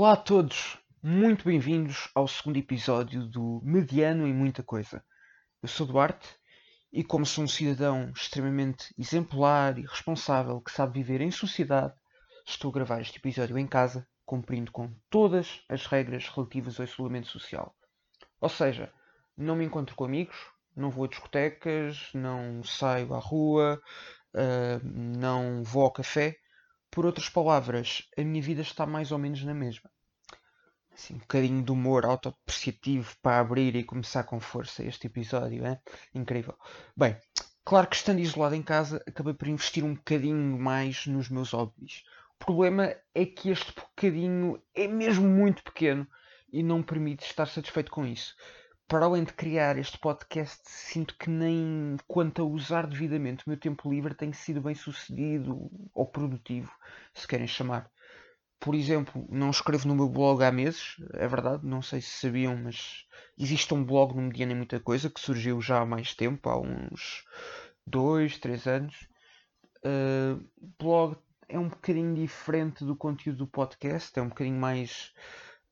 Olá a todos, muito bem-vindos ao segundo episódio do Mediano em Muita Coisa. Eu sou Duarte e, como sou um cidadão extremamente exemplar e responsável que sabe viver em sociedade, estou a gravar este episódio em casa, cumprindo com todas as regras relativas ao isolamento social. Ou seja, não me encontro com amigos, não vou a discotecas, não saio à rua, uh, não vou ao café por outras palavras, a minha vida está mais ou menos na mesma. Assim, um bocadinho de humor autodepreciativo para abrir e começar com força este episódio, é? Incrível. Bem, claro que estando isolado em casa, acabei por investir um bocadinho mais nos meus hobbies. O problema é que este bocadinho é mesmo muito pequeno e não permite estar satisfeito com isso para além de criar este podcast, sinto que nem quanto a usar devidamente o meu tempo livre tem sido bem sucedido ou produtivo, se querem chamar. Por exemplo, não escrevo no meu blog há meses, é verdade, não sei se sabiam, mas existe um blog no Mediana Muita Coisa que surgiu já há mais tempo, há uns dois, três anos. Uh, blog é um bocadinho diferente do conteúdo do podcast, é um bocadinho mais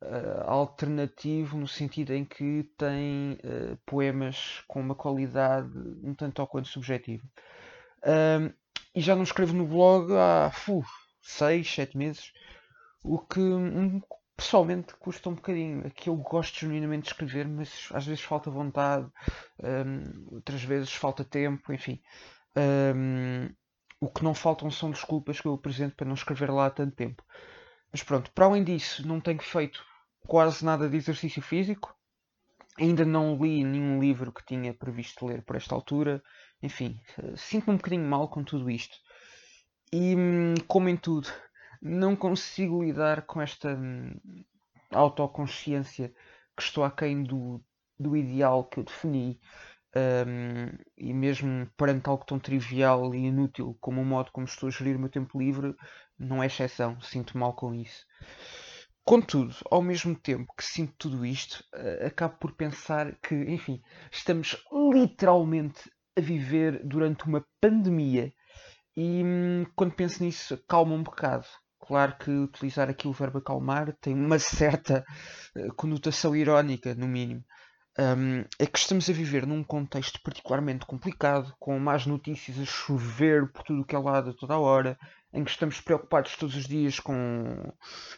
uh, alternativo no sentido em que tem uh, poemas com uma qualidade um tanto ou quanto subjetiva. Uh, e já não escrevo no blog há 6, 7 meses, o que um, pessoalmente custa um bocadinho. Aqui eu gosto genuinamente de escrever, mas às vezes falta vontade, um, outras vezes falta tempo, enfim. Um, o que não faltam são desculpas que eu apresento para não escrever lá há tanto tempo. Mas pronto, para além disso, não tenho feito quase nada de exercício físico. Ainda não li nenhum livro que tinha previsto ler por esta altura. Enfim, sinto-me um bocadinho mal com tudo isto. E, hum, como em tudo, não consigo lidar com esta hum, autoconsciência que estou aquém do, do ideal que eu defini. Um, e mesmo perante algo tão trivial e inútil como o modo como estou a gerir o meu tempo livre, não é exceção. Sinto mal com isso. Contudo, ao mesmo tempo que sinto tudo isto, uh, acabo por pensar que, enfim, estamos literalmente a viver durante uma pandemia e hum, quando penso nisso, calma um bocado. Claro que utilizar aqui o verbo acalmar tem uma certa uh, conotação irónica, no mínimo. Um, é que estamos a viver num contexto particularmente complicado, com más notícias a chover por tudo o que é lado a toda a hora, em que estamos preocupados todos os dias com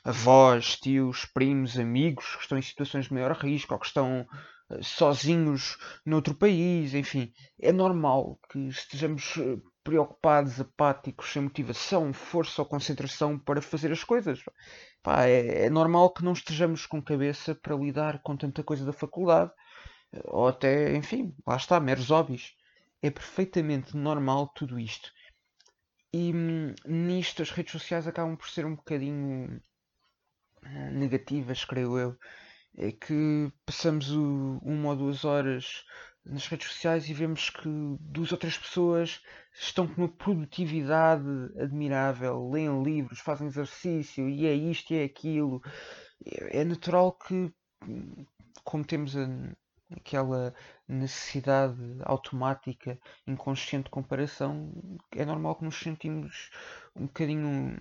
avós, tios, primos, amigos que estão em situações de maior risco ou que estão uh, sozinhos noutro país, enfim. É normal que estejamos eh, preocupados, apáticos, sem motivação, força ou concentração para fazer as coisas. Pá, é, é normal que não estejamos com cabeça para lidar com tanta coisa da faculdade eh, ou até, enfim, lá está, meros hobbies. É perfeitamente normal tudo isto. E hum, nisto as redes sociais acabam por ser um bocadinho uh, negativas, creio eu. É que passamos o, uma ou duas horas nas redes sociais e vemos que duas ou três pessoas estão com uma produtividade admirável, leem livros, fazem exercício e é isto e é aquilo. É, é natural que, como temos a, aquela necessidade automática, inconsciente de comparação, é normal que nos sentimos um bocadinho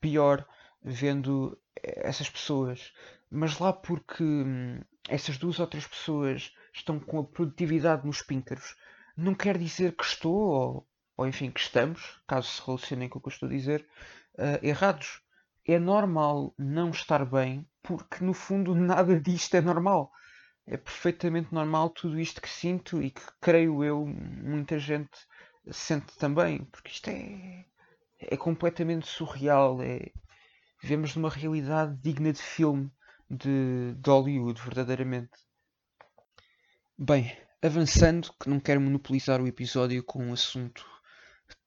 pior vendo essas pessoas. Mas lá porque hum, essas duas ou três pessoas estão com a produtividade nos píncaros, não quer dizer que estou, ou, ou enfim, que estamos, caso se relacionem com o que eu estou a dizer, uh, errados. É normal não estar bem, porque no fundo nada disto é normal é perfeitamente normal tudo isto que sinto e que creio eu muita gente sente também, porque isto é, é completamente surreal. É, vivemos numa realidade digna de filme de, de Hollywood, verdadeiramente. Bem, avançando, que não quero monopolizar o episódio com um assunto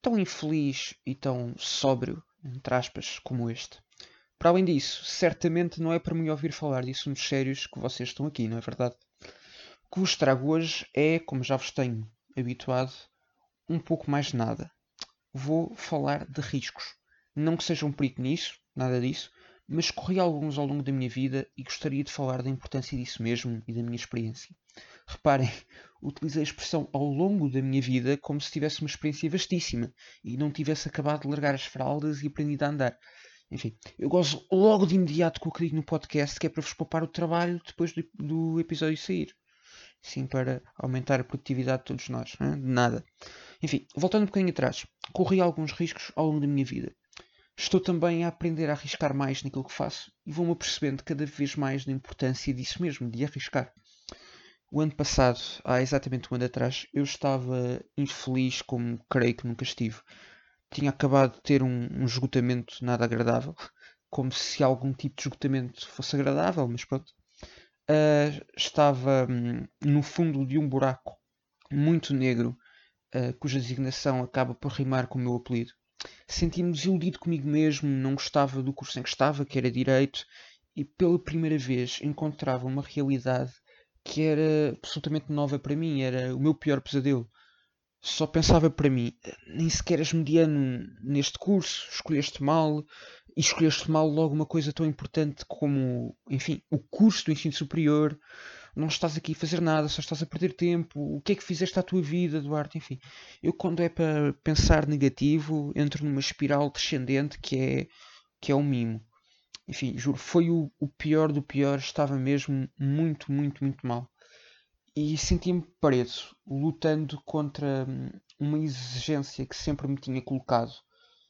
tão infeliz e tão sóbrio, entre aspas, como este. Para além disso, certamente não é para me ouvir falar de assuntos sérios que vocês estão aqui, não é verdade? O que vos trago hoje é, como já vos tenho habituado, um pouco mais de nada. Vou falar de riscos. Não que seja um perigo nisso, nada disso, mas corri alguns ao longo da minha vida e gostaria de falar da importância disso mesmo e da minha experiência. Reparem, utilizei a expressão ao longo da minha vida como se tivesse uma experiência vastíssima e não tivesse acabado de largar as fraldas e aprendido a andar. Enfim, eu gosto logo de imediato com o que digo no podcast, que é para vos poupar o trabalho depois do, do episódio sair. Sim, para aumentar a produtividade de todos nós. Hein? De nada. Enfim, voltando um bocadinho atrás, corri alguns riscos ao longo da minha vida. Estou também a aprender a arriscar mais naquilo que faço e vou-me apercebendo cada vez mais da importância disso mesmo, de arriscar. O ano passado, há exatamente um ano atrás, eu estava infeliz como creio que nunca estive. Tinha acabado de ter um, um esgotamento nada agradável, como se algum tipo de esgotamento fosse agradável, mas pronto. Uh, estava hum, no fundo de um buraco muito negro, uh, cuja designação acaba por rimar com o meu apelido. Senti-me desiludido comigo mesmo, não gostava do curso em que estava, que era Direito, e pela primeira vez encontrava uma realidade que era absolutamente nova para mim, era o meu pior pesadelo. Só pensava para mim, nem sequer és mediano neste curso, escolheste mal, e escolheste mal logo uma coisa tão importante como, enfim, o curso do ensino superior. Não estás aqui a fazer nada, só estás a perder tempo. O que é que fizeste à tua vida, Duarte? Enfim, eu quando é para pensar negativo, entro numa espiral descendente que é, que é o mimo enfim, juro, foi o, o pior do pior, estava mesmo muito, muito, muito mal. E senti-me preso, lutando contra hum, uma exigência que sempre me tinha colocado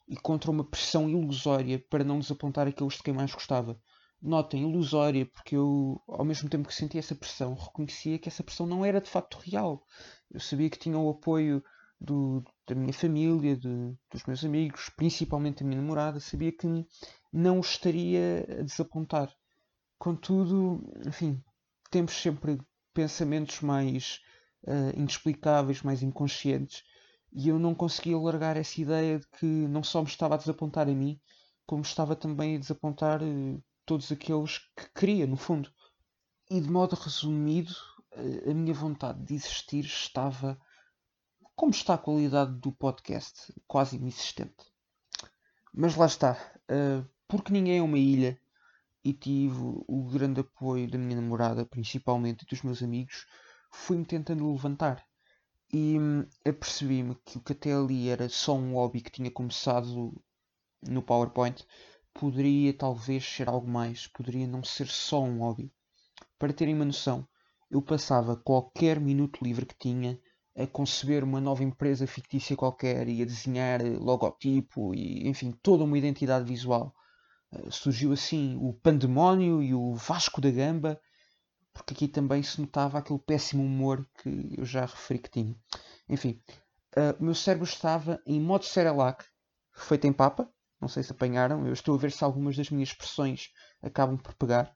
e contra uma pressão ilusória para não desapontar aqueles de quem mais gostava. Notem, ilusória, porque eu, ao mesmo tempo que sentia essa pressão, reconhecia que essa pressão não era de facto real. Eu sabia que tinha o apoio do, da minha família, de, dos meus amigos, principalmente da minha namorada, sabia que não estaria a desapontar. Contudo, enfim, temos sempre pensamentos mais uh, inexplicáveis, mais inconscientes, e eu não conseguia largar essa ideia de que não só me estava a desapontar a mim, como estava também a desapontar uh, todos aqueles que queria, no fundo. E de modo resumido, uh, a minha vontade de existir estava, como está a qualidade do podcast, quase inexistente. Mas lá está. Porque ninguém é uma ilha e tive o grande apoio da minha namorada, principalmente, e dos meus amigos, fui-me tentando levantar. E hum, apercebi-me que o que até ali era só um hobby que tinha começado no PowerPoint poderia talvez ser algo mais, poderia não ser só um hobby. Para terem uma noção, eu passava qualquer minuto livre que tinha a conceber uma nova empresa fictícia qualquer e a desenhar logotipo e enfim toda uma identidade visual surgiu assim o Pandemónio e o Vasco da Gamba, porque aqui também se notava aquele péssimo humor que eu já referi que tinha. Enfim, uh, o meu cérebro estava em modo Cerelac, feito em papa, não sei se apanharam, eu estou a ver se algumas das minhas expressões acabam por pegar.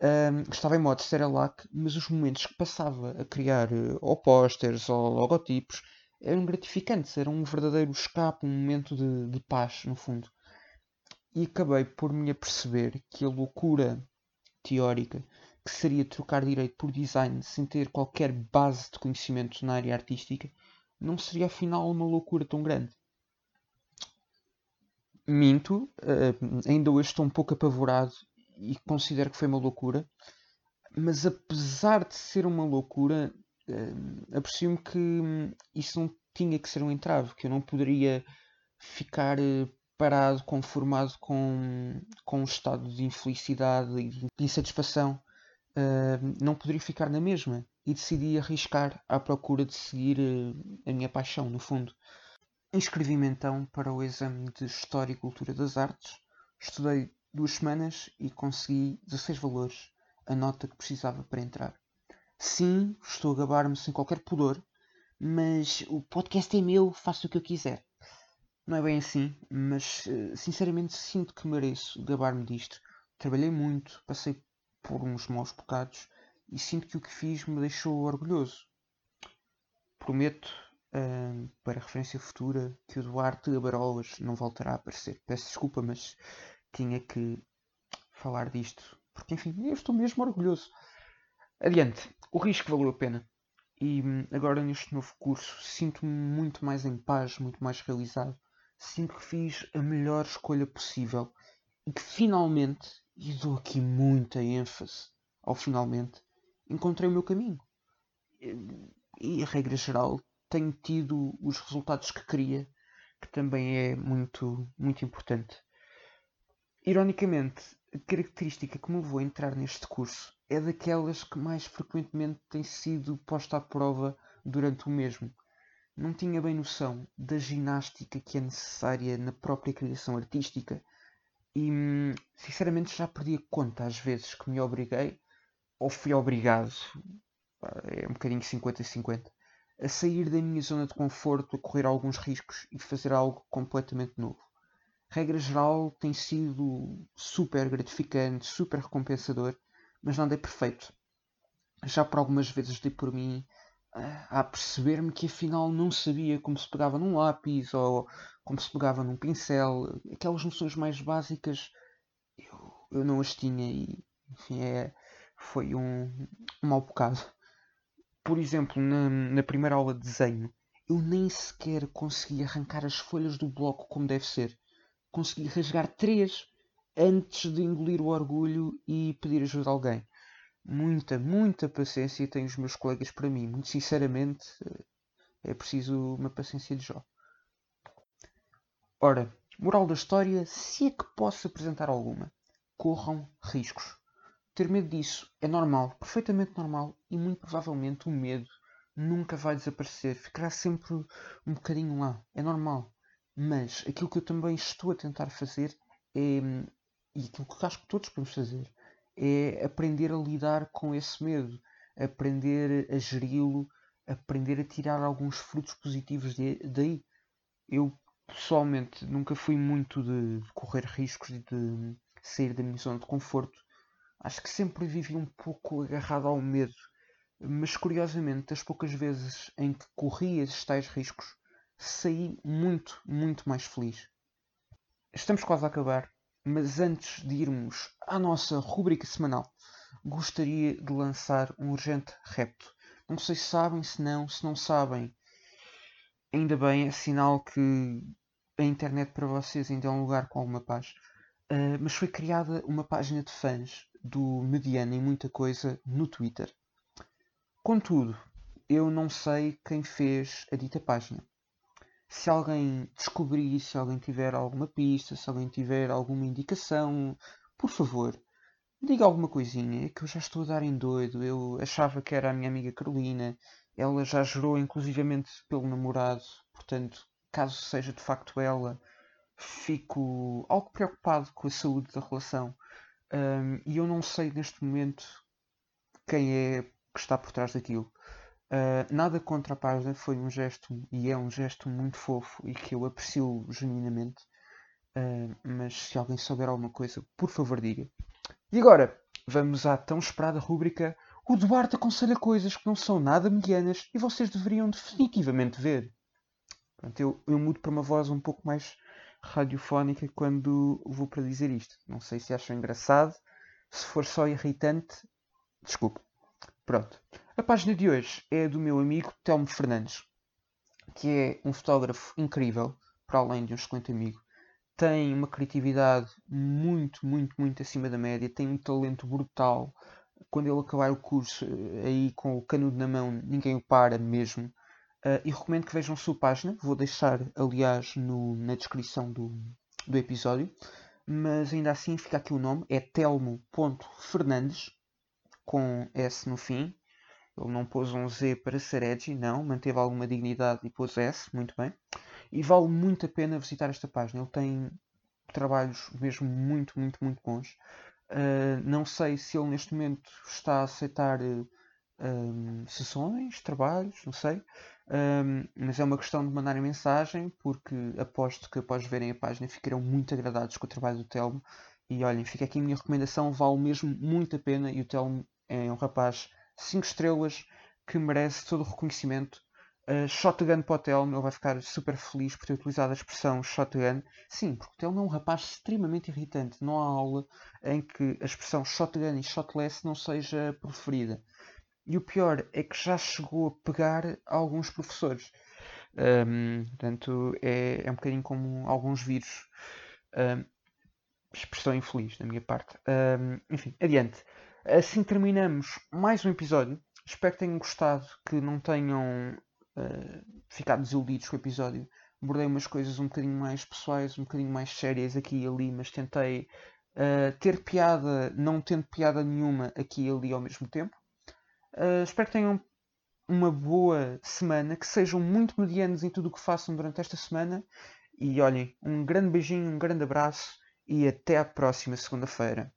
Uh, estava em modo Cerelac, mas os momentos que passava a criar uh, ou posters ou logotipos eram gratificantes, era um verdadeiro escape, um momento de, de paz, no fundo e acabei por me aperceber que a loucura teórica que seria trocar direito por design sem ter qualquer base de conhecimento na área artística não seria afinal uma loucura tão grande. Minto, uh, ainda hoje estou um pouco apavorado e considero que foi uma loucura, mas apesar de ser uma loucura, uh, aprecio-me que hum, isso não tinha que ser um entrave, que eu não poderia ficar uh, parado, conformado com, com um estado de infelicidade e de insatisfação, uh, não poderia ficar na mesma e decidi arriscar à procura de seguir uh, a minha paixão, no fundo. Inscrevi-me então para o exame de História e Cultura das Artes, estudei duas semanas e consegui 16 valores, a nota que precisava para entrar. Sim, estou a gabar-me sem qualquer pudor, mas o podcast é meu, faço o que eu quiser. Não é bem assim, mas eh, sinceramente sinto que mereço gabar-me disto. Trabalhei muito, passei por uns maus bocados e sinto que o que fiz me deixou orgulhoso. Prometo, uh, para referência futura, que o Duarte Abarolas não voltará a aparecer. Peço desculpa, mas tinha que falar disto. Porque, enfim, eu estou mesmo orgulhoso. Adiante, o risco valeu a pena. E hum, agora, neste novo curso, sinto-me muito mais em paz, muito mais realizado sinto que fiz a melhor escolha possível e que finalmente, e dou aqui muita ênfase ao finalmente, encontrei o meu caminho. E, a regra geral, tenho tido os resultados que queria, que também é muito, muito importante. Ironicamente, a característica que me levou a entrar neste curso é daquelas que mais frequentemente tem sido posta à prova durante o mesmo. Não tinha bem noção da ginástica que é necessária na própria criação artística e, sinceramente, já perdi a conta às vezes que me obriguei ou fui obrigado, é um bocadinho 50-50, a sair da minha zona de conforto, a correr alguns riscos e fazer algo completamente novo. Regra geral, tem sido super gratificante, super recompensador, mas nada é perfeito. Já por algumas vezes dei por mim a perceber-me que afinal não sabia como se pegava num lápis ou como se pegava num pincel. Aquelas noções mais básicas eu, eu não as tinha e enfim, é, foi um, um mau bocado. Por exemplo, na, na primeira aula de desenho, eu nem sequer consegui arrancar as folhas do bloco como deve ser. Consegui rasgar três antes de engolir o orgulho e pedir ajuda a alguém. Muita, muita paciência têm os meus colegas para mim. Muito sinceramente, eh, é preciso uma paciência de Jó. Ora, moral da história, se é que posso apresentar alguma, corram riscos. Ter medo disso é normal, perfeitamente normal, e muito provavelmente o medo nunca vai desaparecer, ficará sempre um bocadinho lá, é normal. Mas aquilo que eu também estou a tentar fazer é, e aquilo que acho que todos podemos fazer, é aprender a lidar com esse medo, aprender a geri-lo, aprender a tirar alguns frutos positivos de, daí. Eu pessoalmente nunca fui muito de correr riscos e de sair da minha zona de conforto Acho que sempre vivi um pouco agarrado ao medo, mas curiosamente, das poucas vezes em que corri esses tais riscos, saí muito, muito mais feliz. Estamos quase a acabar, mas antes de irmos à nossa rubrica semanal, gostaria de lançar um urgente repto. Não sei se sabem, se não, se não sabem, ainda bem, é sinal que a internet para vocês ainda é um lugar com alguma paz. Uh, mas foi criada uma página de fãs do mediano em muita coisa no Twitter. Contudo, eu não sei quem fez a dita página. Se alguém descobrir, se alguém tiver alguma pista, se alguém tiver alguma indicação, por favor, diga alguma coisinha, que eu já estou a dar em doido. Eu achava que era a minha amiga Carolina, ela já jurou inclusivamente pelo namorado, portanto, caso seja de facto ela, fico algo preocupado com a saúde da relação. Um, e eu não sei neste momento quem é que está por trás daquilo. Uh, nada contra a página, foi um gesto e é um gesto muito fofo e que eu aprecio genuinamente. Uh, mas se alguém souber alguma coisa, por favor diga. E agora, vamos à tão esperada rúbrica O Duarte aconselha coisas que não são nada medianas e vocês deveriam definitivamente ver. Pronto, eu, eu mudo para uma voz um pouco mais radiofónica quando vou para dizer isto. Não sei se acham engraçado. Se for só irritante, desculpe. Pronto. A página de hoje é do meu amigo Telmo Fernandes, que é um fotógrafo incrível, para além de um excelente amigo. Tem uma criatividade muito, muito, muito acima da média. Tem um talento brutal. Quando ele acabar o curso, eh, aí com o canudo na mão, ninguém o para mesmo. Uh, e recomendo que vejam a sua página, vou deixar, aliás, no, na descrição do, do episódio. Mas ainda assim fica aqui o nome, é telmo.fernandes, com S no fim. Ele não pôs um Z para ser edgy, não, manteve alguma dignidade e pôs S, muito bem. E vale muito a pena visitar esta página. Ele tem trabalhos mesmo muito, muito, muito bons. Uh, não sei se ele neste momento está a aceitar uh, um, sessões, trabalhos, não sei. Um, mas é uma questão de mandarem mensagem, porque aposto que após verem a página ficarão muito agradados com o trabalho do Telmo. E olhem, fica aqui a minha recomendação, vale mesmo muito a pena. E o Telmo é um rapaz 5 estrelas que merece todo o reconhecimento. Uh, shotgun para o Telmo, ele vai ficar super feliz por ter utilizado a expressão shotgun. Sim, porque o Telmo é um rapaz extremamente irritante. Não há aula em que a expressão shotgun e shotless não seja preferida. E o pior é que já chegou a pegar alguns professores. Um, portanto, é, é um bocadinho como alguns vírus. Um, expressão infeliz da minha parte. Um, enfim, adiante. Assim terminamos mais um episódio. Espero que tenham gostado, que não tenham uh, ficado desiludidos com o episódio. abordei umas coisas um bocadinho mais pessoais, um bocadinho mais sérias aqui e ali, mas tentei uh, ter piada, não tendo piada nenhuma aqui e ali ao mesmo tempo. Uh, espero que tenham uma boa semana, que sejam muito medianos em tudo o que façam durante esta semana. E olhem, um grande beijinho, um grande abraço e até à próxima segunda-feira.